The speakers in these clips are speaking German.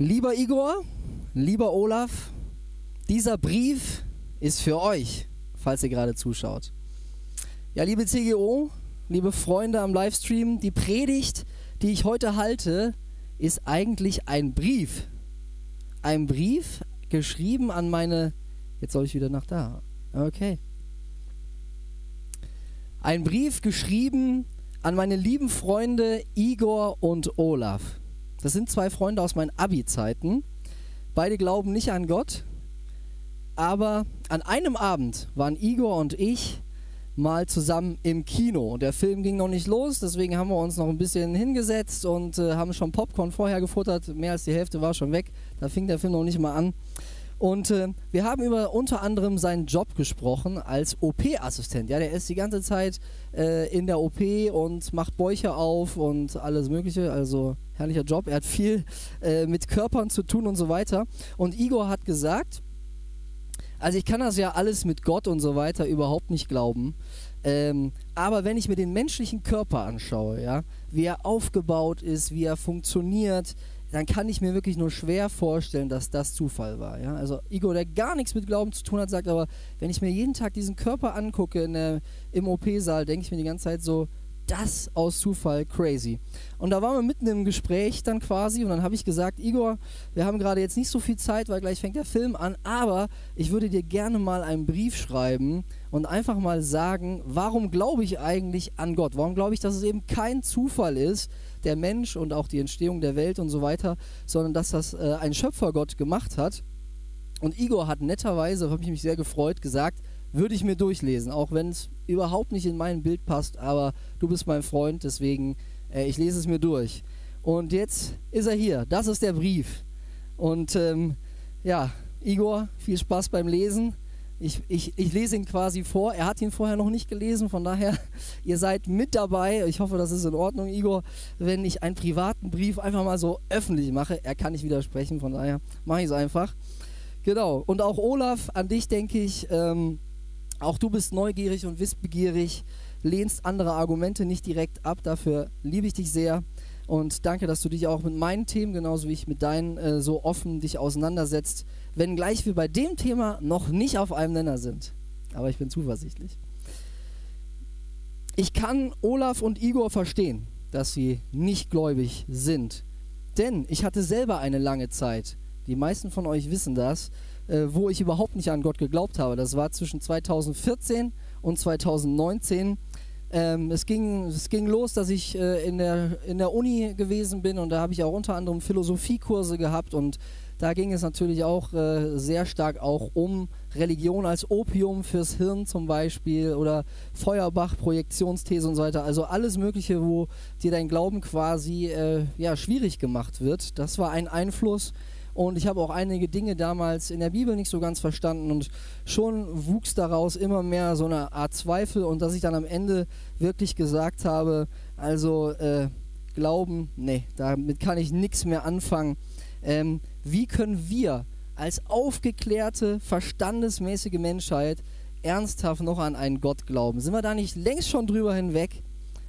Lieber Igor, lieber Olaf, dieser Brief ist für euch, falls ihr gerade zuschaut. Ja, liebe CGO, liebe Freunde am Livestream, die Predigt, die ich heute halte, ist eigentlich ein Brief. Ein Brief geschrieben an meine. Jetzt soll ich wieder nach da. Okay. Ein Brief geschrieben an meine lieben Freunde Igor und Olaf. Das sind zwei Freunde aus meinen Abi-Zeiten. Beide glauben nicht an Gott, aber an einem Abend waren Igor und ich mal zusammen im Kino. Der Film ging noch nicht los, deswegen haben wir uns noch ein bisschen hingesetzt und äh, haben schon Popcorn vorher gefuttert. Mehr als die Hälfte war schon weg. Da fing der Film noch nicht mal an. Und äh, wir haben über unter anderem seinen Job gesprochen als OP-Assistent. Ja, der ist die ganze Zeit äh, in der OP und macht Bäuche auf und alles Mögliche. Also herrlicher Job. Er hat viel äh, mit Körpern zu tun und so weiter. Und Igor hat gesagt, also ich kann das ja alles mit Gott und so weiter überhaupt nicht glauben. Ähm, aber wenn ich mir den menschlichen Körper anschaue, ja, wie er aufgebaut ist, wie er funktioniert, dann kann ich mir wirklich nur schwer vorstellen, dass das Zufall war. Ja? Also Igor, der gar nichts mit Glauben zu tun hat, sagt aber, wenn ich mir jeden Tag diesen Körper angucke der, im OP-Saal, denke ich mir die ganze Zeit so, das aus Zufall crazy. Und da waren wir mitten im Gespräch dann quasi und dann habe ich gesagt, Igor, wir haben gerade jetzt nicht so viel Zeit, weil gleich fängt der Film an, aber ich würde dir gerne mal einen Brief schreiben und einfach mal sagen, warum glaube ich eigentlich an Gott? Warum glaube ich, dass es eben kein Zufall ist, der Mensch und auch die Entstehung der Welt und so weiter, sondern dass das äh, ein Schöpfergott gemacht hat. Und Igor hat netterweise, habe ich mich sehr gefreut, gesagt, würde ich mir durchlesen, auch wenn es überhaupt nicht in mein Bild passt, aber du bist mein Freund, deswegen äh, ich lese es mir durch. Und jetzt ist er hier, das ist der Brief. Und ähm, ja, Igor, viel Spaß beim Lesen. Ich, ich, ich lese ihn quasi vor. Er hat ihn vorher noch nicht gelesen, von daher, ihr seid mit dabei. Ich hoffe, das ist in Ordnung, Igor, wenn ich einen privaten Brief einfach mal so öffentlich mache. Er kann nicht widersprechen, von daher mache ich es einfach. Genau. Und auch Olaf, an dich denke ich, ähm, auch du bist neugierig und wissbegierig, lehnst andere Argumente nicht direkt ab. Dafür liebe ich dich sehr und danke, dass du dich auch mit meinen Themen, genauso wie ich mit deinen, äh, so offen dich auseinandersetzt. Wenngleich wir bei dem Thema noch nicht auf einem Nenner sind. Aber ich bin zuversichtlich. Ich kann Olaf und Igor verstehen, dass sie nicht gläubig sind. Denn ich hatte selber eine lange Zeit, die meisten von euch wissen das, äh, wo ich überhaupt nicht an Gott geglaubt habe. Das war zwischen 2014 und 2019. Ähm, es, ging, es ging los, dass ich äh, in, der, in der Uni gewesen bin und da habe ich auch unter anderem Philosophiekurse gehabt und da ging es natürlich auch äh, sehr stark auch um Religion als Opium fürs Hirn zum Beispiel oder Feuerbach, Projektionsthese und so weiter. Also alles Mögliche, wo dir dein Glauben quasi äh, ja, schwierig gemacht wird. Das war ein Einfluss. Und ich habe auch einige Dinge damals in der Bibel nicht so ganz verstanden und schon wuchs daraus immer mehr so eine Art Zweifel und dass ich dann am Ende wirklich gesagt habe, also äh, Glauben, nee, damit kann ich nichts mehr anfangen. Ähm, wie können wir als aufgeklärte, verstandesmäßige Menschheit ernsthaft noch an einen Gott glauben? Sind wir da nicht längst schon drüber hinweg?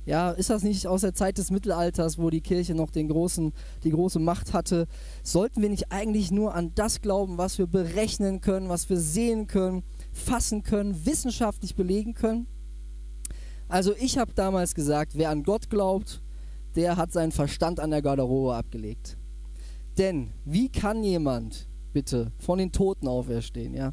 Ja, ist das nicht aus der Zeit des Mittelalters, wo die Kirche noch den großen, die große Macht hatte? Sollten wir nicht eigentlich nur an das glauben, was wir berechnen können, was wir sehen können, fassen können, wissenschaftlich belegen können? Also ich habe damals gesagt, wer an Gott glaubt, der hat seinen Verstand an der Garderobe abgelegt. Denn wie kann jemand bitte von den Toten auferstehen, ja?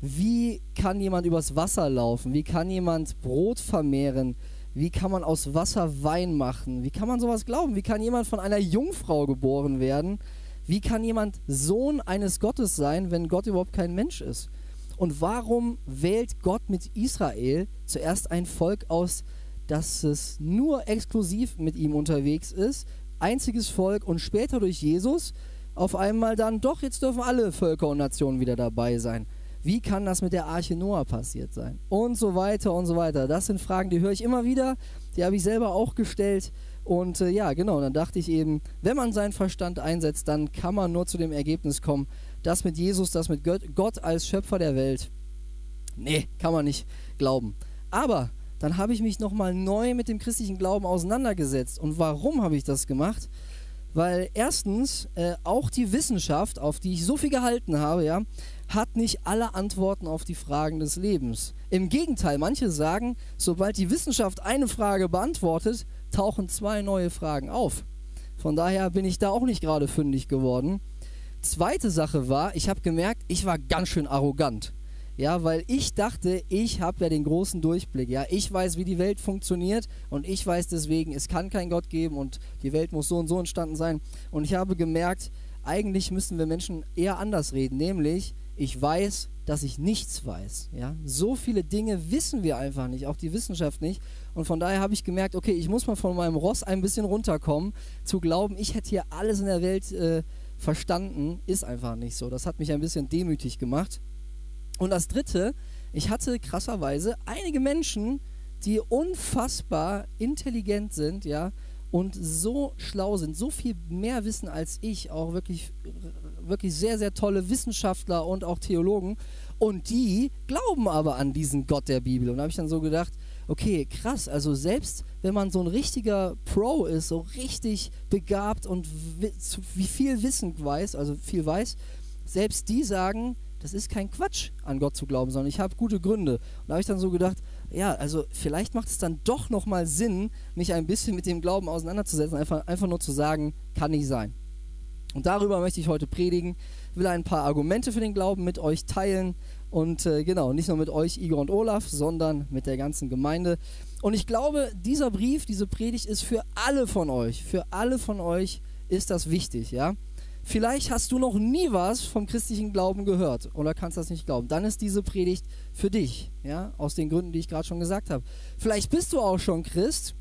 Wie kann jemand übers Wasser laufen? Wie kann jemand Brot vermehren? Wie kann man aus Wasser Wein machen? Wie kann man sowas glauben? Wie kann jemand von einer Jungfrau geboren werden? Wie kann jemand Sohn eines Gottes sein, wenn Gott überhaupt kein Mensch ist? Und warum wählt Gott mit Israel zuerst ein Volk aus, das es nur exklusiv mit ihm unterwegs ist, einziges Volk und später durch Jesus auf einmal dann doch, jetzt dürfen alle Völker und Nationen wieder dabei sein? Wie kann das mit der Arche Noah passiert sein? Und so weiter und so weiter. Das sind Fragen, die höre ich immer wieder. Die habe ich selber auch gestellt. Und äh, ja, genau, dann dachte ich eben, wenn man seinen Verstand einsetzt, dann kann man nur zu dem Ergebnis kommen, dass mit Jesus, das mit Gott als Schöpfer der Welt, nee, kann man nicht glauben. Aber dann habe ich mich nochmal neu mit dem christlichen Glauben auseinandergesetzt. Und warum habe ich das gemacht? Weil erstens, äh, auch die Wissenschaft, auf die ich so viel gehalten habe, ja, hat nicht alle Antworten auf die Fragen des Lebens. Im Gegenteil, manche sagen, sobald die Wissenschaft eine Frage beantwortet, tauchen zwei neue Fragen auf. Von daher bin ich da auch nicht gerade fündig geworden. Zweite Sache war, ich habe gemerkt, ich war ganz schön arrogant. Ja, weil ich dachte, ich habe ja den großen Durchblick. Ja, ich weiß, wie die Welt funktioniert und ich weiß deswegen, es kann keinen Gott geben und die Welt muss so und so entstanden sein. Und ich habe gemerkt, eigentlich müssen wir Menschen eher anders reden, nämlich ich weiß, dass ich nichts weiß. Ja, so viele Dinge wissen wir einfach nicht, auch die Wissenschaft nicht. Und von daher habe ich gemerkt, okay, ich muss mal von meinem Ross ein bisschen runterkommen, zu glauben, ich hätte hier alles in der Welt äh, verstanden, ist einfach nicht so. Das hat mich ein bisschen demütig gemacht. Und das Dritte, ich hatte krasserweise einige Menschen, die unfassbar intelligent sind, ja, und so schlau sind, so viel mehr wissen als ich, auch wirklich, wirklich sehr, sehr tolle Wissenschaftler und auch Theologen. Und die glauben aber an diesen Gott der Bibel. Und da habe ich dann so gedacht, okay, krass, also selbst wenn man so ein richtiger Pro ist, so richtig begabt und wie viel Wissen weiß, also viel weiß, selbst die sagen, das ist kein Quatsch, an Gott zu glauben, sondern ich habe gute Gründe. Und da habe ich dann so gedacht, ja, also vielleicht macht es dann doch nochmal Sinn, mich ein bisschen mit dem Glauben auseinanderzusetzen, einfach, einfach nur zu sagen, kann nicht sein. Und darüber möchte ich heute predigen, will ein paar Argumente für den Glauben mit euch teilen und äh, genau, nicht nur mit euch, Igor und Olaf, sondern mit der ganzen Gemeinde. Und ich glaube, dieser Brief, diese Predigt ist für alle von euch, für alle von euch ist das wichtig, ja. Vielleicht hast du noch nie was vom christlichen Glauben gehört oder kannst das nicht glauben. Dann ist diese Predigt für dich, ja, aus den Gründen, die ich gerade schon gesagt habe. Vielleicht bist du auch schon Christ,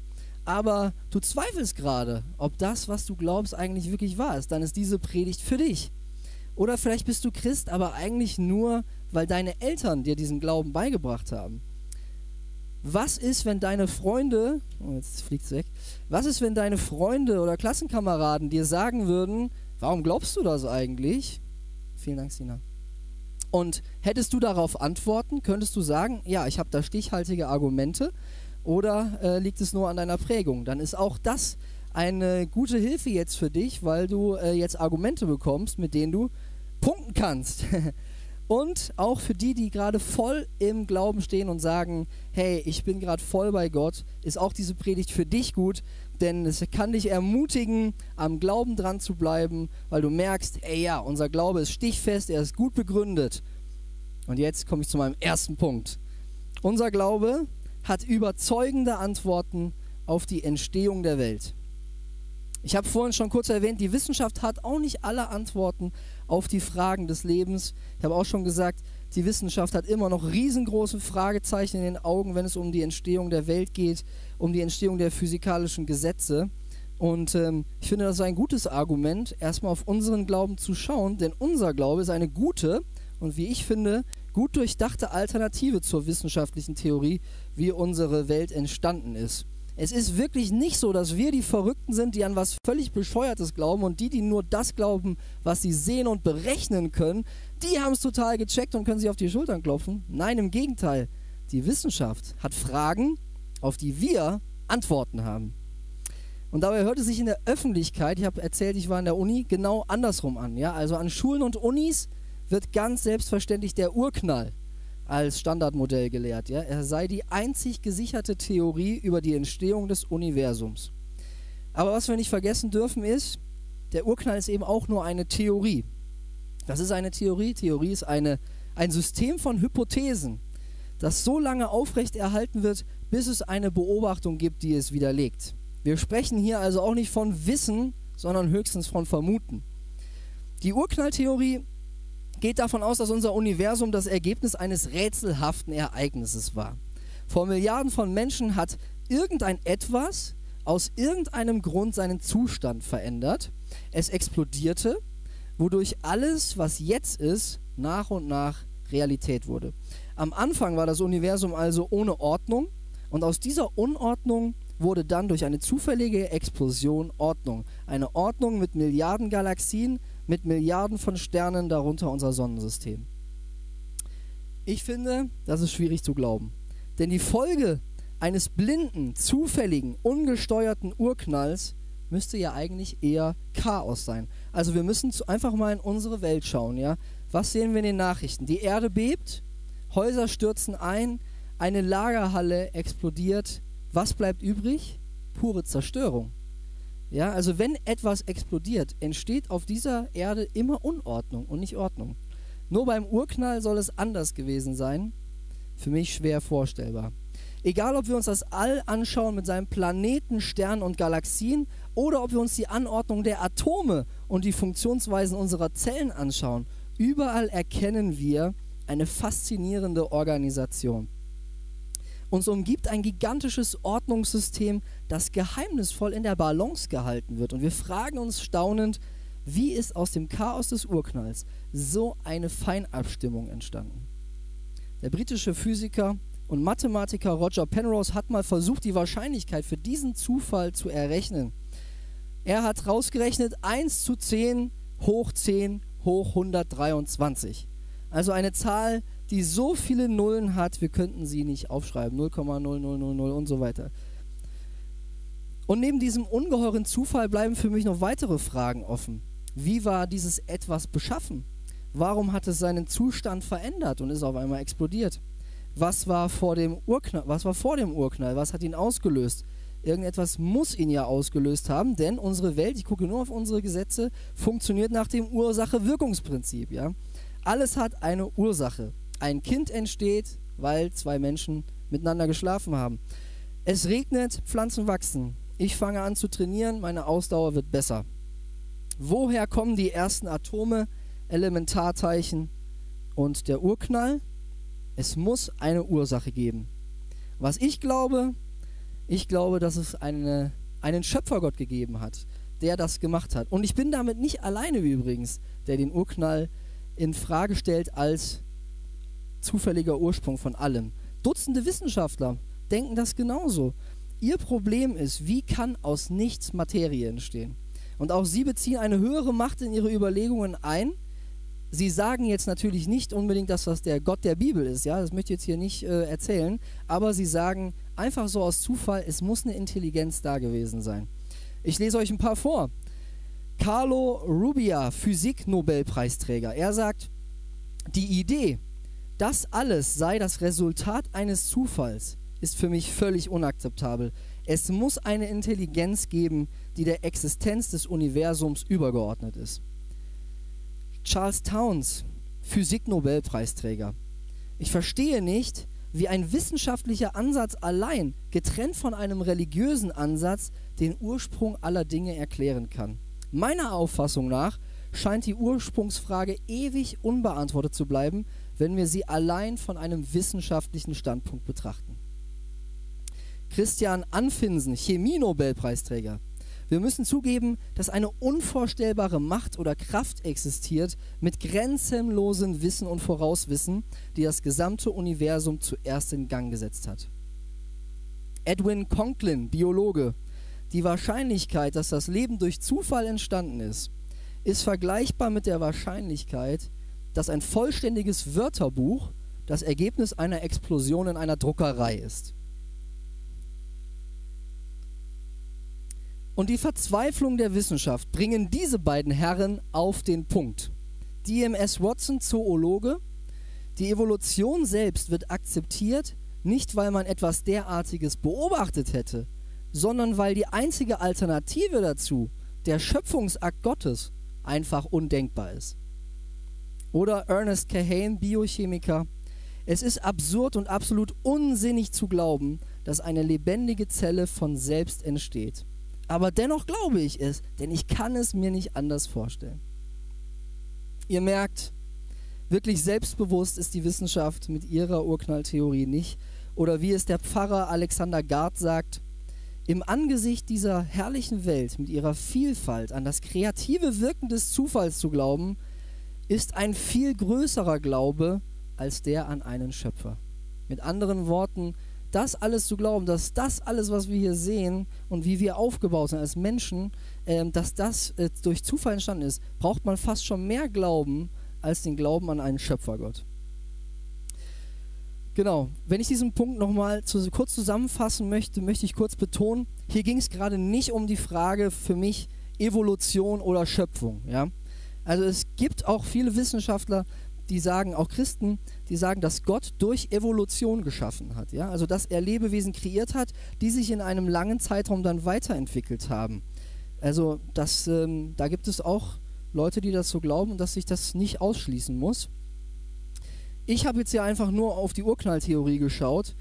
aber du zweifelst gerade, ob das, was du glaubst, eigentlich wirklich wahr ist. Dann ist diese Predigt für dich. Oder vielleicht bist du Christ, aber eigentlich nur, weil deine Eltern dir diesen Glauben beigebracht haben. Was ist, wenn deine Freunde, oh, jetzt fliegt es weg, was ist, wenn deine Freunde oder Klassenkameraden dir sagen würden, Warum glaubst du das eigentlich? Vielen Dank, Sina. Und hättest du darauf antworten, könntest du sagen, ja, ich habe da stichhaltige Argumente oder äh, liegt es nur an deiner Prägung? Dann ist auch das eine gute Hilfe jetzt für dich, weil du äh, jetzt Argumente bekommst, mit denen du punkten kannst. und auch für die, die gerade voll im Glauben stehen und sagen, hey, ich bin gerade voll bei Gott, ist auch diese Predigt für dich gut, denn es kann dich ermutigen, am Glauben dran zu bleiben, weil du merkst, ey ja, unser Glaube ist stichfest, er ist gut begründet. Und jetzt komme ich zu meinem ersten Punkt. Unser Glaube hat überzeugende Antworten auf die Entstehung der Welt. Ich habe vorhin schon kurz erwähnt, die Wissenschaft hat auch nicht alle Antworten auf die Fragen des Lebens. Ich habe auch schon gesagt, die Wissenschaft hat immer noch riesengroße Fragezeichen in den Augen, wenn es um die Entstehung der Welt geht um die Entstehung der physikalischen Gesetze. Und ähm, ich finde, das ist ein gutes Argument, erstmal auf unseren Glauben zu schauen, denn unser Glaube ist eine gute und wie ich finde, gut durchdachte Alternative zur wissenschaftlichen Theorie, wie unsere Welt entstanden ist. Es ist wirklich nicht so, dass wir die Verrückten sind, die an was völlig Bescheuertes glauben und die, die nur das glauben, was sie sehen und berechnen können, die haben es total gecheckt und können sich auf die Schultern klopfen. Nein, im Gegenteil. Die Wissenschaft hat Fragen, auf die wir Antworten haben. Und dabei hört es sich in der Öffentlichkeit, ich habe erzählt, ich war in der Uni, genau andersrum an. Ja? Also an Schulen und Unis wird ganz selbstverständlich der Urknall als Standardmodell gelehrt. Ja? Er sei die einzig gesicherte Theorie über die Entstehung des Universums. Aber was wir nicht vergessen dürfen ist, der Urknall ist eben auch nur eine Theorie. Was ist eine Theorie? Theorie ist eine, ein System von Hypothesen, das so lange aufrechterhalten wird, bis es eine Beobachtung gibt, die es widerlegt. Wir sprechen hier also auch nicht von Wissen, sondern höchstens von Vermuten. Die Urknalltheorie geht davon aus, dass unser Universum das Ergebnis eines rätselhaften Ereignisses war. Vor Milliarden von Menschen hat irgendein etwas aus irgendeinem Grund seinen Zustand verändert. Es explodierte, wodurch alles, was jetzt ist, nach und nach Realität wurde. Am Anfang war das Universum also ohne Ordnung und aus dieser Unordnung wurde dann durch eine zufällige Explosion Ordnung. Eine Ordnung mit Milliarden Galaxien, mit Milliarden von Sternen, darunter unser Sonnensystem. Ich finde, das ist schwierig zu glauben. Denn die Folge eines blinden, zufälligen, ungesteuerten Urknalls müsste ja eigentlich eher Chaos sein. Also wir müssen einfach mal in unsere Welt schauen, ja. Was sehen wir in den Nachrichten? Die Erde bebt, Häuser stürzen ein, eine Lagerhalle explodiert. Was bleibt übrig? Pure Zerstörung. Ja, also wenn etwas explodiert, entsteht auf dieser Erde immer Unordnung und nicht Ordnung. Nur beim Urknall soll es anders gewesen sein. Für mich schwer vorstellbar. Egal, ob wir uns das All anschauen mit seinen Planeten, Sternen und Galaxien oder ob wir uns die Anordnung der Atome und die Funktionsweisen unserer Zellen anschauen, überall erkennen wir eine faszinierende Organisation. Uns umgibt ein gigantisches Ordnungssystem, das geheimnisvoll in der Balance gehalten wird. Und wir fragen uns staunend, wie ist aus dem Chaos des Urknalls so eine Feinabstimmung entstanden? Der britische Physiker und Mathematiker Roger Penrose hat mal versucht, die Wahrscheinlichkeit für diesen Zufall zu errechnen. Er hat rausgerechnet 1 zu 10 hoch 10 hoch 123. Also eine Zahl, die so viele Nullen hat, wir könnten sie nicht aufschreiben. 0,0000 und so weiter. Und neben diesem ungeheuren Zufall bleiben für mich noch weitere Fragen offen. Wie war dieses etwas beschaffen? Warum hat es seinen Zustand verändert und ist auf einmal explodiert? Was war vor dem Urknall? Was war vor dem Urknall? Was hat ihn ausgelöst? Irgendetwas muss ihn ja ausgelöst haben, denn unsere Welt, ich gucke nur auf unsere Gesetze, funktioniert nach dem Ursache-Wirkungsprinzip. Ja? Alles hat eine Ursache. Ein Kind entsteht, weil zwei Menschen miteinander geschlafen haben. Es regnet, Pflanzen wachsen. Ich fange an zu trainieren, meine Ausdauer wird besser. Woher kommen die ersten Atome, Elementarteilchen und der Urknall? Es muss eine Ursache geben. Was ich glaube, ich glaube, dass es eine, einen Schöpfergott gegeben hat, der das gemacht hat. Und ich bin damit nicht alleine übrigens, der den Urknall in Frage stellt als zufälliger Ursprung von allem. Dutzende Wissenschaftler denken das genauso. Ihr Problem ist, wie kann aus nichts Materie entstehen? Und auch sie beziehen eine höhere Macht in ihre Überlegungen ein. Sie sagen jetzt natürlich nicht unbedingt, das der Gott der Bibel ist, ja, das möchte ich jetzt hier nicht äh, erzählen, aber sie sagen einfach so aus Zufall, es muss eine Intelligenz da gewesen sein. Ich lese euch ein paar vor. Carlo Rubia, Physik-Nobelpreisträger, er sagt, die Idee, das alles sei das Resultat eines Zufalls, ist für mich völlig unakzeptabel. Es muss eine Intelligenz geben, die der Existenz des Universums übergeordnet ist. Charles Towns, Physik-Nobelpreisträger. Ich verstehe nicht, wie ein wissenschaftlicher Ansatz allein, getrennt von einem religiösen Ansatz, den Ursprung aller Dinge erklären kann. Meiner Auffassung nach scheint die Ursprungsfrage ewig unbeantwortet zu bleiben, wenn wir sie allein von einem wissenschaftlichen Standpunkt betrachten. Christian Anfinsen, Chemie-Nobelpreisträger. Wir müssen zugeben, dass eine unvorstellbare Macht oder Kraft existiert mit grenzenlosem Wissen und Vorauswissen, die das gesamte Universum zuerst in Gang gesetzt hat. Edwin Conklin, Biologe. Die Wahrscheinlichkeit, dass das Leben durch Zufall entstanden ist, ist vergleichbar mit der Wahrscheinlichkeit, dass ein vollständiges Wörterbuch das Ergebnis einer Explosion in einer Druckerei ist. Und die Verzweiflung der Wissenschaft bringen diese beiden Herren auf den Punkt. DMS Watson, Zoologe, die Evolution selbst wird akzeptiert, nicht weil man etwas derartiges beobachtet hätte, sondern weil die einzige Alternative dazu, der Schöpfungsakt Gottes, einfach undenkbar ist. Oder Ernest Kahane, Biochemiker. Es ist absurd und absolut unsinnig zu glauben, dass eine lebendige Zelle von selbst entsteht. Aber dennoch glaube ich es, denn ich kann es mir nicht anders vorstellen. Ihr merkt, wirklich selbstbewusst ist die Wissenschaft mit ihrer Urknalltheorie nicht. Oder wie es der Pfarrer Alexander Gard sagt, im Angesicht dieser herrlichen Welt mit ihrer Vielfalt an das kreative Wirken des Zufalls zu glauben, ist ein viel größerer Glaube als der an einen Schöpfer. Mit anderen Worten, das alles zu glauben, dass das alles, was wir hier sehen und wie wir aufgebaut sind als Menschen, äh, dass das äh, durch Zufall entstanden ist, braucht man fast schon mehr Glauben als den Glauben an einen Schöpfergott. Genau, wenn ich diesen Punkt nochmal zu, kurz zusammenfassen möchte, möchte ich kurz betonen, hier ging es gerade nicht um die Frage für mich Evolution oder Schöpfung. Ja? Also es gibt auch viele Wissenschaftler, die sagen, auch Christen, die sagen, dass Gott durch Evolution geschaffen hat. Ja? Also dass er Lebewesen kreiert hat, die sich in einem langen Zeitraum dann weiterentwickelt haben. Also das, ähm, da gibt es auch Leute, die das so glauben und dass sich das nicht ausschließen muss. Ich habe jetzt hier einfach nur auf die Urknalltheorie geschaut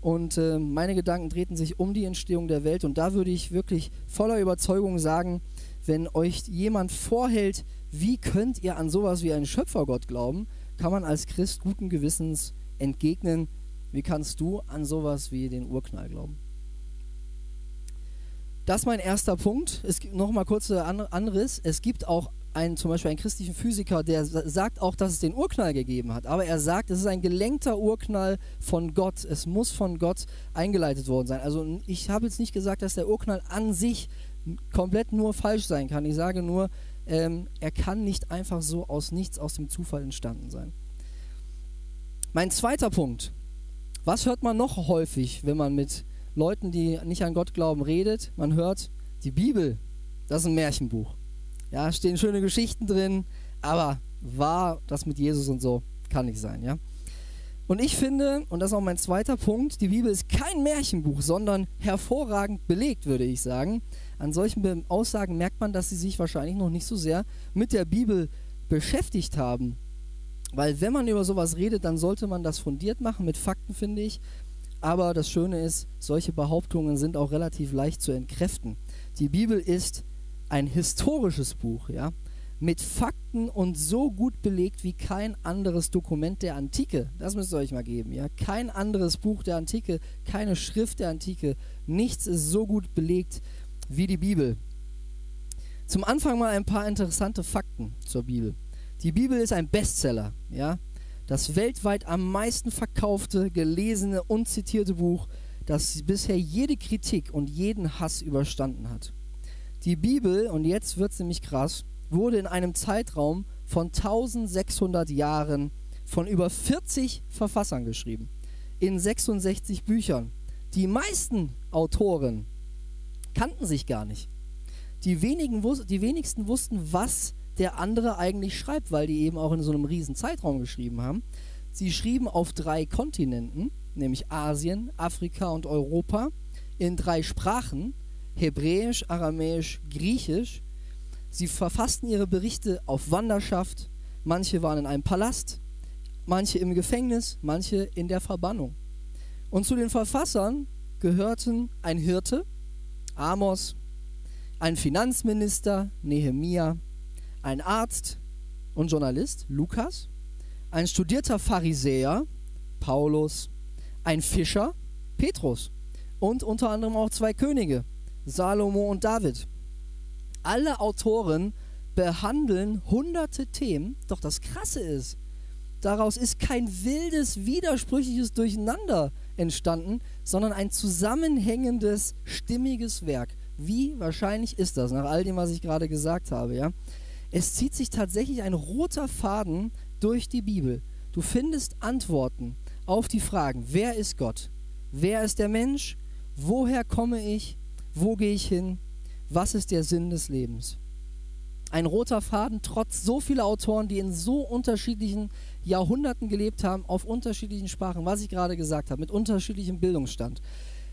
und äh, meine Gedanken drehten sich um die Entstehung der Welt und da würde ich wirklich voller Überzeugung sagen, wenn euch jemand vorhält, wie könnt ihr an sowas wie einen Schöpfergott glauben, kann man als Christ guten Gewissens entgegnen, wie kannst du an sowas wie den Urknall glauben? Das ist mein erster Punkt. Es gibt noch mal kurzer Anriss. Es gibt auch einen, zum Beispiel einen christlichen Physiker, der sagt auch, dass es den Urknall gegeben hat. Aber er sagt, es ist ein gelenkter Urknall von Gott. Es muss von Gott eingeleitet worden sein. Also ich habe jetzt nicht gesagt, dass der Urknall an sich komplett nur falsch sein kann. Ich sage nur, ähm, er kann nicht einfach so aus nichts, aus dem Zufall entstanden sein. Mein zweiter Punkt. Was hört man noch häufig, wenn man mit Leuten, die nicht an Gott glauben, redet? Man hört, die Bibel, das ist ein Märchenbuch. Ja, stehen schöne Geschichten drin, aber war das mit Jesus und so, kann nicht sein, ja. Und ich finde, und das ist auch mein zweiter Punkt, die Bibel ist kein Märchenbuch, sondern hervorragend belegt, würde ich sagen. An solchen Aussagen merkt man, dass sie sich wahrscheinlich noch nicht so sehr mit der Bibel beschäftigt haben. Weil wenn man über sowas redet, dann sollte man das fundiert machen mit Fakten, finde ich. Aber das Schöne ist, solche Behauptungen sind auch relativ leicht zu entkräften. Die Bibel ist ein historisches Buch, ja, mit Fakten und so gut belegt wie kein anderes Dokument der Antike. Das müsst ihr euch mal geben, ja. Kein anderes Buch der Antike, keine Schrift der Antike, nichts ist so gut belegt wie die Bibel. Zum Anfang mal ein paar interessante Fakten zur Bibel. Die Bibel ist ein Bestseller, ja. Das weltweit am meisten verkaufte, gelesene und zitierte Buch, das bisher jede Kritik und jeden Hass überstanden hat. Die Bibel, und jetzt wird es nämlich krass, wurde in einem Zeitraum von 1600 Jahren von über 40 Verfassern geschrieben. In 66 Büchern. Die meisten Autoren kannten sich gar nicht. Die, wenigen, die wenigsten wussten, was der andere eigentlich schreibt, weil die eben auch in so einem riesen Zeitraum geschrieben haben. Sie schrieben auf drei Kontinenten, nämlich Asien, Afrika und Europa, in drei Sprachen, Hebräisch, Aramäisch, Griechisch. Sie verfassten ihre Berichte auf Wanderschaft. Manche waren in einem Palast, manche im Gefängnis, manche in der Verbannung. Und zu den Verfassern gehörten ein Hirte, Amos, ein Finanzminister, Nehemia, ein Arzt und Journalist, Lukas, ein studierter Pharisäer, Paulus, ein Fischer, Petrus und unter anderem auch zwei Könige, Salomo und David. Alle Autoren behandeln hunderte Themen, doch das Krasse ist, daraus ist kein wildes, widersprüchliches Durcheinander entstanden, sondern ein zusammenhängendes, stimmiges Werk. Wie wahrscheinlich ist das, nach all dem, was ich gerade gesagt habe, ja? Es zieht sich tatsächlich ein roter Faden durch die Bibel. Du findest Antworten auf die Fragen, wer ist Gott? Wer ist der Mensch? Woher komme ich? Wo gehe ich hin? Was ist der Sinn des Lebens? Ein roter Faden, trotz so vieler Autoren, die in so unterschiedlichen Jahrhunderten gelebt haben, auf unterschiedlichen Sprachen, was ich gerade gesagt habe, mit unterschiedlichem Bildungsstand.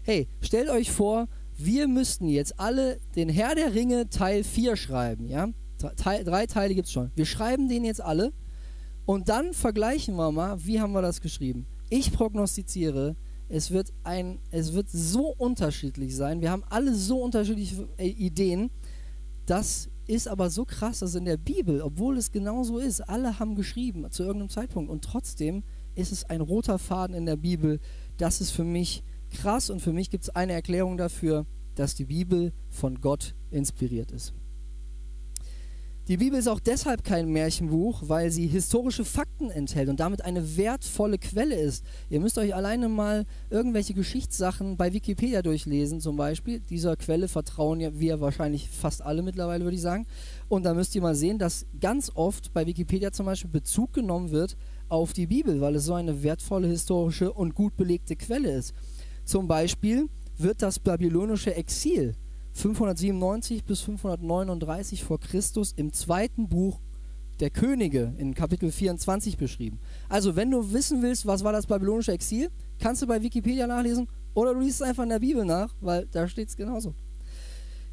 Hey, stellt euch vor, wir müssten jetzt alle den Herr der Ringe Teil 4 schreiben, ja? Teil, drei Teile gibt es schon. Wir schreiben den jetzt alle und dann vergleichen wir mal, wie haben wir das geschrieben. Ich prognostiziere, es wird, ein, es wird so unterschiedlich sein. Wir haben alle so unterschiedliche äh, Ideen. Das ist aber so krass, dass in der Bibel, obwohl es genauso ist, alle haben geschrieben zu irgendeinem Zeitpunkt und trotzdem ist es ein roter Faden in der Bibel. Das ist für mich krass und für mich gibt es eine Erklärung dafür, dass die Bibel von Gott inspiriert ist. Die Bibel ist auch deshalb kein Märchenbuch, weil sie historische Fakten enthält und damit eine wertvolle Quelle ist. Ihr müsst euch alleine mal irgendwelche Geschichtssachen bei Wikipedia durchlesen, zum Beispiel. Dieser Quelle vertrauen wir wahrscheinlich fast alle mittlerweile, würde ich sagen. Und da müsst ihr mal sehen, dass ganz oft bei Wikipedia zum Beispiel Bezug genommen wird auf die Bibel, weil es so eine wertvolle historische und gut belegte Quelle ist. Zum Beispiel wird das babylonische Exil 597 bis 539 vor Christus im zweiten Buch der Könige in Kapitel 24 beschrieben. Also, wenn du wissen willst, was war das babylonische Exil, kannst du bei Wikipedia nachlesen oder du liest es einfach in der Bibel nach, weil da steht es genauso.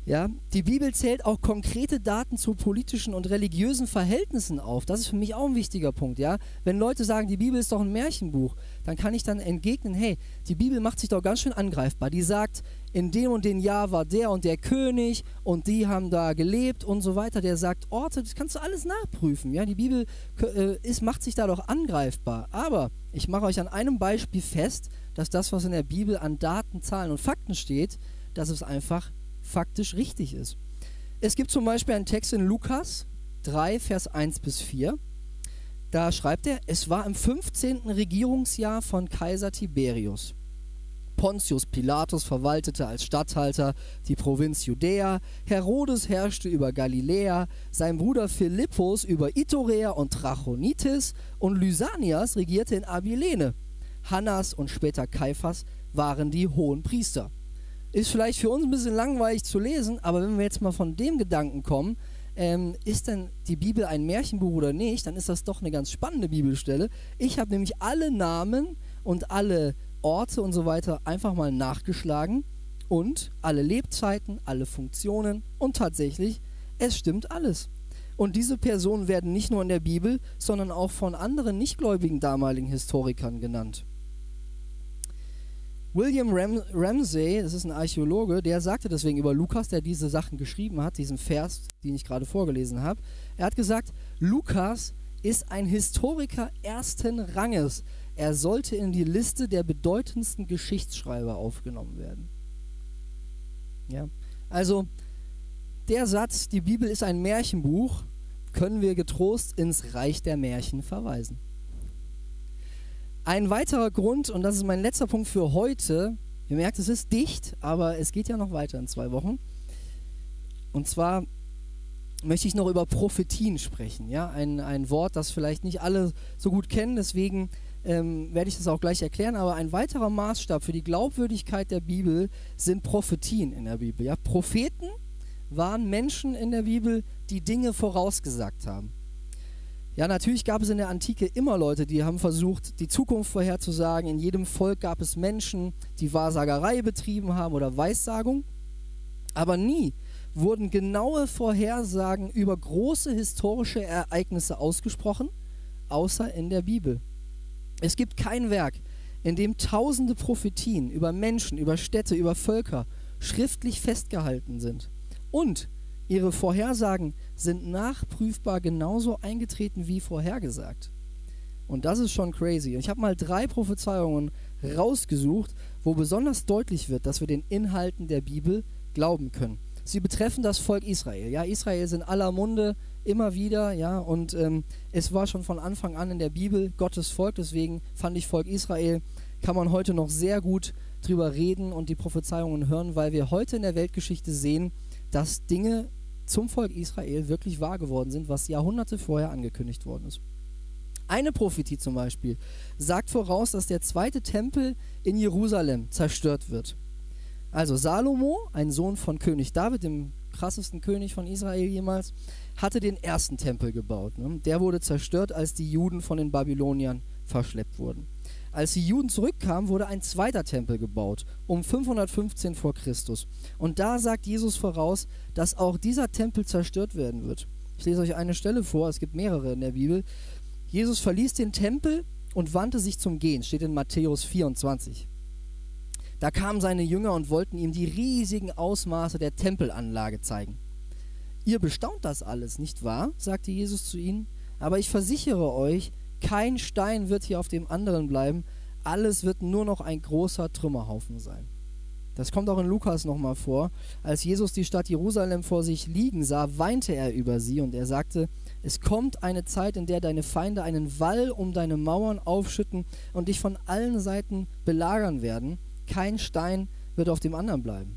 Ja, die Bibel zählt auch konkrete Daten zu politischen und religiösen Verhältnissen auf. Das ist für mich auch ein wichtiger Punkt. Ja, wenn Leute sagen, die Bibel ist doch ein Märchenbuch, dann kann ich dann entgegnen: Hey, die Bibel macht sich doch ganz schön angreifbar. Die sagt, in dem und dem Jahr war der und der König und die haben da gelebt und so weiter. Der sagt Orte, das kannst du alles nachprüfen. Ja, die Bibel äh, ist, macht sich da doch angreifbar. Aber ich mache euch an einem Beispiel fest, dass das, was in der Bibel an Daten, Zahlen und Fakten steht, dass es einfach faktisch richtig ist. Es gibt zum Beispiel einen Text in Lukas 3, Vers 1 bis 4. Da schreibt er, es war im 15. Regierungsjahr von Kaiser Tiberius. Pontius Pilatus verwaltete als Statthalter die Provinz Judäa, Herodes herrschte über Galiläa, sein Bruder Philippus über Itorea und Trachonitis und Lysanias regierte in Abilene. Hannas und später Kaiphas waren die hohen Priester. Ist vielleicht für uns ein bisschen langweilig zu lesen, aber wenn wir jetzt mal von dem Gedanken kommen, ähm, ist denn die Bibel ein Märchenbuch oder nicht, dann ist das doch eine ganz spannende Bibelstelle. Ich habe nämlich alle Namen und alle Orte und so weiter einfach mal nachgeschlagen und alle Lebzeiten, alle Funktionen und tatsächlich, es stimmt alles. Und diese Personen werden nicht nur in der Bibel, sondern auch von anderen nichtgläubigen damaligen Historikern genannt. William Ram Ramsey, das ist ein Archäologe, der sagte deswegen über Lukas, der diese Sachen geschrieben hat, diesen Vers, den ich gerade vorgelesen habe. Er hat gesagt, Lukas ist ein Historiker ersten Ranges. Er sollte in die Liste der bedeutendsten Geschichtsschreiber aufgenommen werden. Ja, also der Satz, die Bibel ist ein Märchenbuch, können wir getrost ins Reich der Märchen verweisen. Ein weiterer Grund, und das ist mein letzter Punkt für heute, ihr merkt, es ist dicht, aber es geht ja noch weiter in zwei Wochen. Und zwar möchte ich noch über Prophetien sprechen. Ja? Ein, ein Wort, das vielleicht nicht alle so gut kennen, deswegen ähm, werde ich das auch gleich erklären. Aber ein weiterer Maßstab für die Glaubwürdigkeit der Bibel sind Prophetien in der Bibel. Ja? Propheten waren Menschen in der Bibel, die Dinge vorausgesagt haben. Ja, natürlich gab es in der Antike immer Leute, die haben versucht, die Zukunft vorherzusagen. In jedem Volk gab es Menschen, die Wahrsagerei betrieben haben oder Weissagung. Aber nie wurden genaue Vorhersagen über große historische Ereignisse ausgesprochen, außer in der Bibel. Es gibt kein Werk, in dem tausende Prophetien über Menschen, über Städte, über Völker schriftlich festgehalten sind. Und ihre Vorhersagen sind nachprüfbar genauso eingetreten wie vorhergesagt. Und das ist schon crazy. Und ich habe mal drei Prophezeiungen rausgesucht, wo besonders deutlich wird, dass wir den Inhalten der Bibel glauben können. Sie betreffen das Volk Israel. Ja, Israel ist in aller Munde immer wieder, ja, und ähm, es war schon von Anfang an in der Bibel Gottes Volk. Deswegen fand ich Volk Israel kann man heute noch sehr gut drüber reden und die Prophezeiungen hören, weil wir heute in der Weltgeschichte sehen, dass Dinge zum Volk Israel wirklich wahr geworden sind, was Jahrhunderte vorher angekündigt worden ist. Eine Prophetie zum Beispiel sagt voraus, dass der zweite Tempel in Jerusalem zerstört wird. Also Salomo, ein Sohn von König David, dem krassesten König von Israel jemals, hatte den ersten Tempel gebaut. Ne? Der wurde zerstört, als die Juden von den Babyloniern verschleppt wurden. Als die Juden zurückkamen, wurde ein zweiter Tempel gebaut, um 515 vor Christus. Und da sagt Jesus voraus, dass auch dieser Tempel zerstört werden wird. Ich lese euch eine Stelle vor, es gibt mehrere in der Bibel. Jesus verließ den Tempel und wandte sich zum Gehen, steht in Matthäus 24. Da kamen seine Jünger und wollten ihm die riesigen Ausmaße der Tempelanlage zeigen. Ihr bestaunt das alles, nicht wahr? sagte Jesus zu ihnen. Aber ich versichere euch, kein Stein wird hier auf dem anderen bleiben. Alles wird nur noch ein großer Trümmerhaufen sein. Das kommt auch in Lukas nochmal vor. Als Jesus die Stadt Jerusalem vor sich liegen sah, weinte er über sie und er sagte, es kommt eine Zeit, in der deine Feinde einen Wall um deine Mauern aufschütten und dich von allen Seiten belagern werden. Kein Stein wird auf dem anderen bleiben.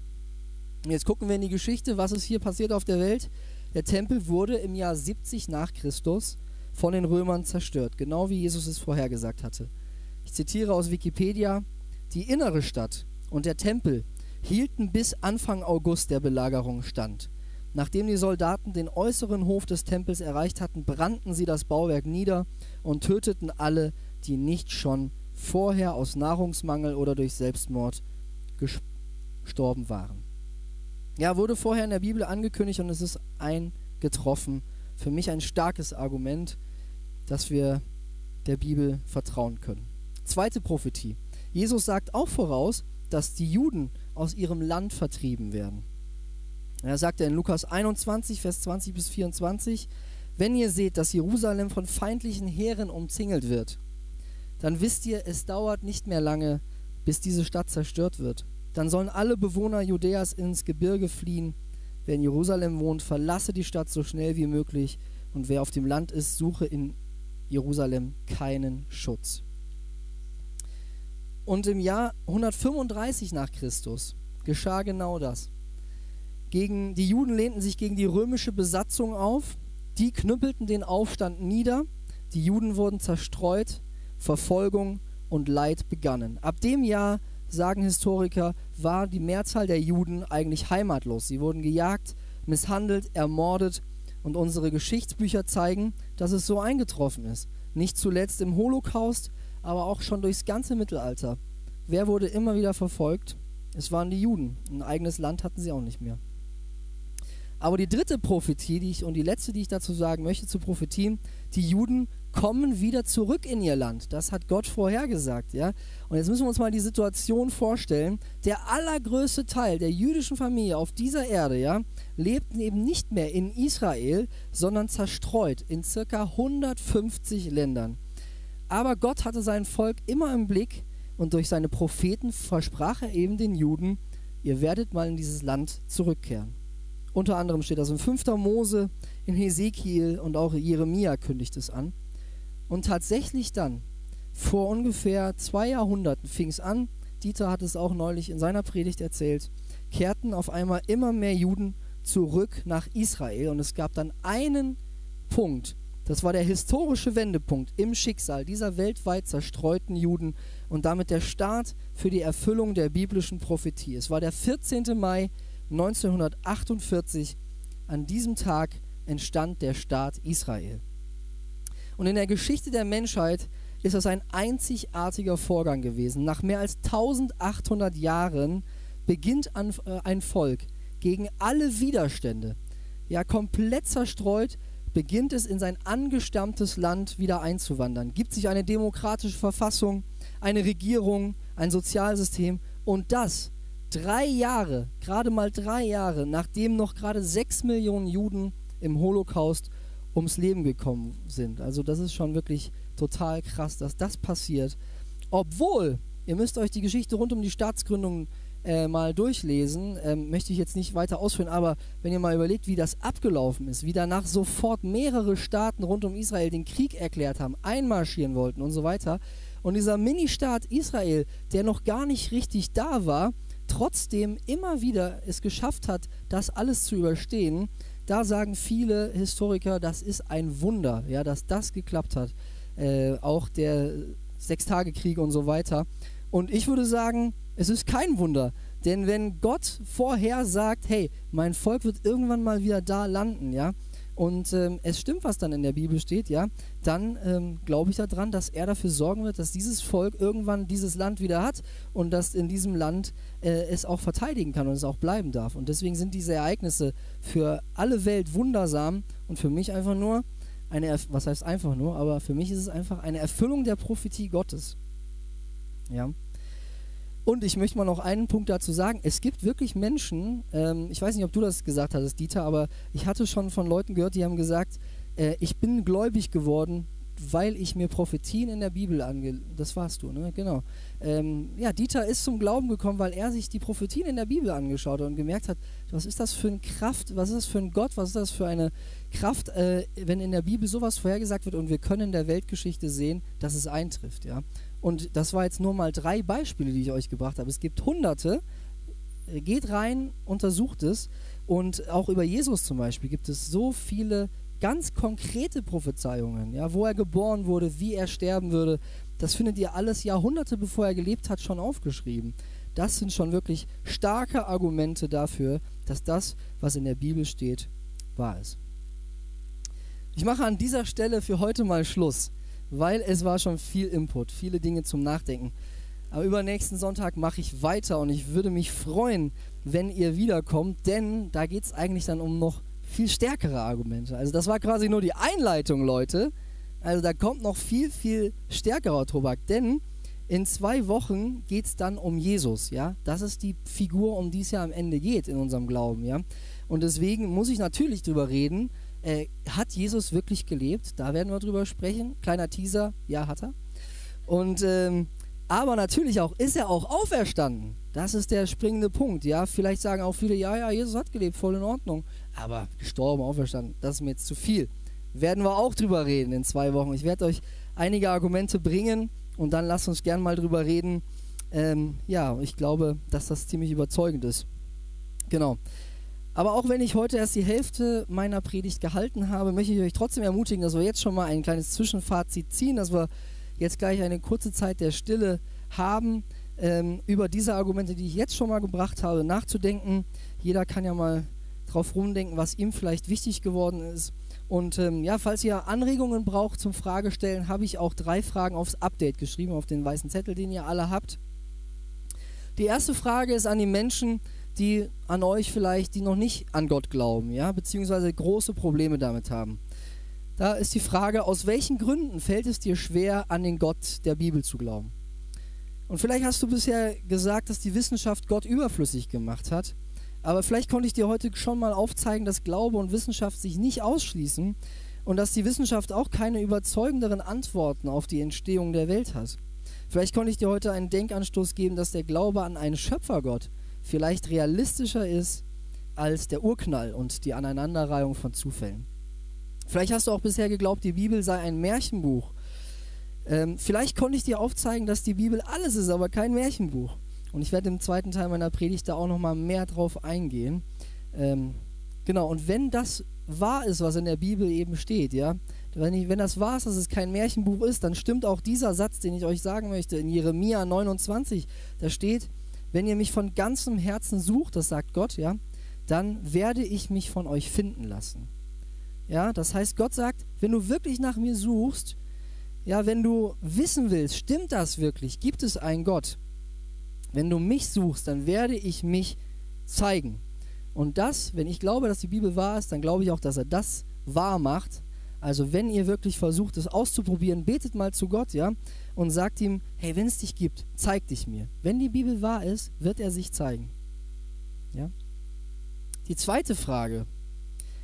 Jetzt gucken wir in die Geschichte, was ist hier passiert auf der Welt. Der Tempel wurde im Jahr 70 nach Christus von den Römern zerstört, genau wie Jesus es vorhergesagt hatte. Ich zitiere aus Wikipedia, die innere Stadt und der Tempel hielten bis Anfang August der Belagerung stand. Nachdem die Soldaten den äußeren Hof des Tempels erreicht hatten, brannten sie das Bauwerk nieder und töteten alle, die nicht schon vorher aus Nahrungsmangel oder durch Selbstmord gestorben waren. Ja, wurde vorher in der Bibel angekündigt und es ist eingetroffen. Für mich ein starkes Argument, dass wir der Bibel vertrauen können. Zweite Prophetie. Jesus sagt auch voraus, dass die Juden aus ihrem Land vertrieben werden. Er sagt in Lukas 21, Vers 20 bis 24, wenn ihr seht, dass Jerusalem von feindlichen Heeren umzingelt wird, dann wisst ihr, es dauert nicht mehr lange, bis diese Stadt zerstört wird. Dann sollen alle Bewohner Judäas ins Gebirge fliehen. Wer in Jerusalem wohnt, verlasse die Stadt so schnell wie möglich. Und wer auf dem Land ist, suche in Jerusalem keinen Schutz. Und im Jahr 135 nach Christus geschah genau das. Gegen, die Juden lehnten sich gegen die römische Besatzung auf. Die knüppelten den Aufstand nieder. Die Juden wurden zerstreut. Verfolgung und Leid begannen. Ab dem Jahr sagen Historiker, war die Mehrzahl der Juden eigentlich heimatlos. Sie wurden gejagt, misshandelt, ermordet und unsere Geschichtsbücher zeigen, dass es so eingetroffen ist. Nicht zuletzt im Holocaust, aber auch schon durchs ganze Mittelalter. Wer wurde immer wieder verfolgt? Es waren die Juden. Ein eigenes Land hatten sie auch nicht mehr. Aber die dritte Prophetie, die ich und die letzte, die ich dazu sagen möchte zu Prophetien, die Juden kommen wieder zurück in ihr Land. Das hat Gott vorhergesagt, ja. Und jetzt müssen wir uns mal die Situation vorstellen. Der allergrößte Teil der jüdischen Familie auf dieser Erde, ja, lebten eben nicht mehr in Israel, sondern zerstreut in circa 150 Ländern. Aber Gott hatte sein Volk immer im Blick und durch seine Propheten versprach er eben den Juden, ihr werdet mal in dieses Land zurückkehren. Unter anderem steht das in 5. Mose, in Hesekiel und auch Jeremia kündigt es an. Und tatsächlich dann, vor ungefähr zwei Jahrhunderten fing es an, Dieter hat es auch neulich in seiner Predigt erzählt, kehrten auf einmal immer mehr Juden zurück nach Israel und es gab dann einen Punkt, das war der historische Wendepunkt im Schicksal dieser weltweit zerstreuten Juden und damit der Start für die Erfüllung der biblischen Prophetie. Es war der 14. Mai 1948. An diesem Tag entstand der Staat Israel. Und in der Geschichte der Menschheit ist das ein einzigartiger Vorgang gewesen. Nach mehr als 1800 Jahren beginnt ein, äh, ein Volk gegen alle Widerstände, ja komplett zerstreut, beginnt es in sein angestammtes Land wieder einzuwandern, gibt sich eine demokratische Verfassung, eine Regierung, ein Sozialsystem. Und das drei Jahre, gerade mal drei Jahre, nachdem noch gerade sechs Millionen Juden im Holocaust ums Leben gekommen sind. Also das ist schon wirklich total krass, dass das passiert. Obwohl, ihr müsst euch die Geschichte rund um die Staatsgründung äh, mal durchlesen, ähm, möchte ich jetzt nicht weiter ausführen, aber wenn ihr mal überlegt, wie das abgelaufen ist, wie danach sofort mehrere Staaten rund um Israel den Krieg erklärt haben, einmarschieren wollten und so weiter, und dieser Ministaat Israel, der noch gar nicht richtig da war, trotzdem immer wieder es geschafft hat, das alles zu überstehen, da sagen viele Historiker, das ist ein Wunder, ja, dass das geklappt hat. Äh, auch der Sechstagekrieg und so weiter. Und ich würde sagen, es ist kein Wunder. Denn wenn Gott vorher sagt, hey, mein Volk wird irgendwann mal wieder da landen, ja, und ähm, es stimmt, was dann in der Bibel steht, ja, dann ähm, glaube ich daran, dass er dafür sorgen wird, dass dieses Volk irgendwann dieses Land wieder hat und dass in diesem Land äh, es auch verteidigen kann und es auch bleiben darf. Und deswegen sind diese Ereignisse für alle Welt wundersam und für mich einfach nur eine, was heißt einfach nur, aber für mich ist es einfach eine Erfüllung der Prophetie Gottes. Ja. Und ich möchte mal noch einen Punkt dazu sagen. Es gibt wirklich Menschen, ähm, ich weiß nicht, ob du das gesagt hattest, Dieter, aber ich hatte schon von Leuten gehört, die haben gesagt, äh, ich bin gläubig geworden weil ich mir Prophetien in der Bibel ange... Das warst du, ne? Genau. Ähm, ja, Dieter ist zum Glauben gekommen, weil er sich die Prophetien in der Bibel angeschaut hat und gemerkt hat, was ist das für eine Kraft, was ist das für ein Gott, was ist das für eine Kraft, äh, wenn in der Bibel sowas vorhergesagt wird und wir können in der Weltgeschichte sehen, dass es eintrifft, ja. Und das war jetzt nur mal drei Beispiele, die ich euch gebracht habe. Es gibt hunderte. Geht rein, untersucht es. Und auch über Jesus zum Beispiel gibt es so viele ganz konkrete Prophezeiungen, ja, wo er geboren wurde, wie er sterben würde, das findet ihr alles Jahrhunderte bevor er gelebt hat schon aufgeschrieben. Das sind schon wirklich starke Argumente dafür, dass das, was in der Bibel steht, wahr ist. Ich mache an dieser Stelle für heute mal Schluss, weil es war schon viel Input, viele Dinge zum Nachdenken. Aber übernächsten Sonntag mache ich weiter und ich würde mich freuen, wenn ihr wiederkommt, denn da geht es eigentlich dann um noch viel stärkere Argumente. Also das war quasi nur die Einleitung, Leute. Also da kommt noch viel, viel stärkerer Tobak, denn in zwei Wochen geht es dann um Jesus, ja. Das ist die Figur, um die es ja am Ende geht in unserem Glauben, ja. Und deswegen muss ich natürlich drüber reden, äh, hat Jesus wirklich gelebt? Da werden wir drüber sprechen. Kleiner Teaser, ja, hat er. Und ähm, aber natürlich auch, ist er auch auferstanden? Das ist der springende Punkt, ja. Vielleicht sagen auch viele, ja, ja, Jesus hat gelebt, voll in Ordnung. Aber gestorben, auferstanden, das ist mir jetzt zu viel. Werden wir auch drüber reden in zwei Wochen. Ich werde euch einige Argumente bringen und dann lasst uns gern mal drüber reden. Ähm, ja, ich glaube, dass das ziemlich überzeugend ist. Genau. Aber auch wenn ich heute erst die Hälfte meiner Predigt gehalten habe, möchte ich euch trotzdem ermutigen, dass wir jetzt schon mal ein kleines Zwischenfazit ziehen, dass wir jetzt gleich eine kurze Zeit der Stille haben, ähm, über diese Argumente, die ich jetzt schon mal gebracht habe, nachzudenken. Jeder kann ja mal drauf rumdenken, was ihm vielleicht wichtig geworden ist. Und ähm, ja, falls ihr Anregungen braucht zum Fragestellen, habe ich auch drei Fragen aufs Update geschrieben, auf den weißen Zettel, den ihr alle habt. Die erste Frage ist an die Menschen, die an euch vielleicht, die noch nicht an Gott glauben, ja, beziehungsweise große Probleme damit haben. Da ist die Frage, aus welchen Gründen fällt es dir schwer, an den Gott der Bibel zu glauben? Und vielleicht hast du bisher gesagt, dass die Wissenschaft Gott überflüssig gemacht hat. Aber vielleicht konnte ich dir heute schon mal aufzeigen, dass Glaube und Wissenschaft sich nicht ausschließen und dass die Wissenschaft auch keine überzeugenderen Antworten auf die Entstehung der Welt hat. Vielleicht konnte ich dir heute einen Denkanstoß geben, dass der Glaube an einen Schöpfergott vielleicht realistischer ist als der Urknall und die Aneinanderreihung von Zufällen. Vielleicht hast du auch bisher geglaubt, die Bibel sei ein Märchenbuch. Ähm, vielleicht konnte ich dir aufzeigen, dass die Bibel alles ist, aber kein Märchenbuch. Und ich werde im zweiten Teil meiner Predigt da auch nochmal mehr drauf eingehen. Ähm, genau, und wenn das wahr ist, was in der Bibel eben steht, ja, wenn, ich, wenn das wahr ist, dass es kein Märchenbuch ist, dann stimmt auch dieser Satz, den ich euch sagen möchte, in Jeremia 29, da steht, wenn ihr mich von ganzem Herzen sucht, das sagt Gott, ja, dann werde ich mich von euch finden lassen. Ja, das heißt, Gott sagt, wenn du wirklich nach mir suchst, ja, wenn du wissen willst, stimmt das wirklich? Gibt es einen Gott? Wenn du mich suchst, dann werde ich mich zeigen. Und das, wenn ich glaube, dass die Bibel wahr ist, dann glaube ich auch, dass er das wahr macht. Also wenn ihr wirklich versucht, es auszuprobieren, betet mal zu Gott, ja, und sagt ihm, hey, wenn es dich gibt, zeig dich mir. Wenn die Bibel wahr ist, wird er sich zeigen. Ja? Die zweite Frage,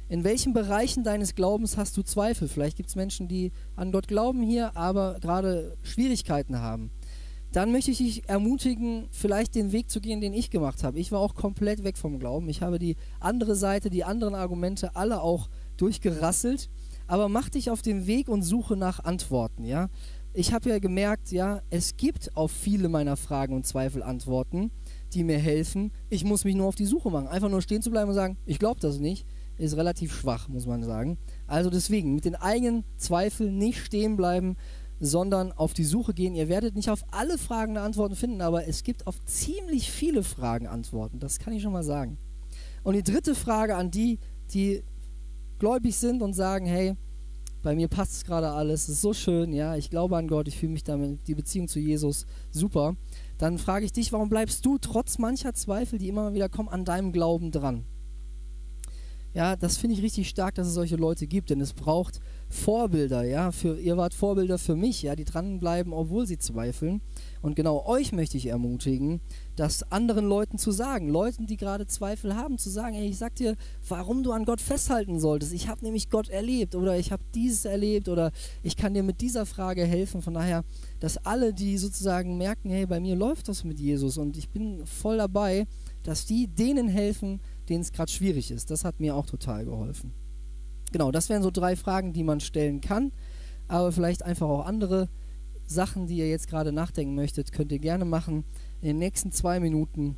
in welchen Bereichen deines Glaubens hast du Zweifel? Vielleicht gibt es Menschen, die an Gott glauben hier, aber gerade Schwierigkeiten haben dann möchte ich dich ermutigen, vielleicht den Weg zu gehen, den ich gemacht habe. Ich war auch komplett weg vom Glauben. Ich habe die andere Seite, die anderen Argumente alle auch durchgerasselt. Aber mach dich auf den Weg und suche nach Antworten, ja. Ich habe ja gemerkt, ja, es gibt auf viele meiner Fragen und Zweifel Antworten, die mir helfen. Ich muss mich nur auf die Suche machen. Einfach nur stehen zu bleiben und sagen, ich glaube das nicht, ist relativ schwach, muss man sagen. Also deswegen, mit den eigenen Zweifeln nicht stehen bleiben, sondern auf die Suche gehen. Ihr werdet nicht auf alle Fragen Antworten finden, aber es gibt auf ziemlich viele Fragen Antworten. Das kann ich schon mal sagen. Und die dritte Frage an die, die gläubig sind und sagen, hey, bei mir passt es gerade alles, es ist so schön, ja, ich glaube an Gott, ich fühle mich damit, die Beziehung zu Jesus super. Dann frage ich dich, warum bleibst du trotz mancher Zweifel, die immer wieder kommen, an deinem Glauben dran? Ja, das finde ich richtig stark, dass es solche Leute gibt, denn es braucht Vorbilder, ja, für, ihr wart Vorbilder für mich, ja, die dranbleiben, obwohl sie zweifeln. Und genau euch möchte ich ermutigen, das anderen Leuten zu sagen, Leuten, die gerade Zweifel haben, zu sagen, ey, ich sag dir, warum du an Gott festhalten solltest. Ich habe nämlich Gott erlebt oder ich habe dieses erlebt oder ich kann dir mit dieser Frage helfen. Von daher, dass alle, die sozusagen merken, hey, bei mir läuft das mit Jesus und ich bin voll dabei, dass die denen helfen, denen es gerade schwierig ist. Das hat mir auch total geholfen. Genau, das wären so drei Fragen, die man stellen kann, aber vielleicht einfach auch andere Sachen, die ihr jetzt gerade nachdenken möchtet, könnt ihr gerne machen. In den nächsten zwei Minuten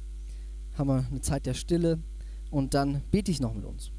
haben wir eine Zeit der Stille und dann bete ich noch mit uns.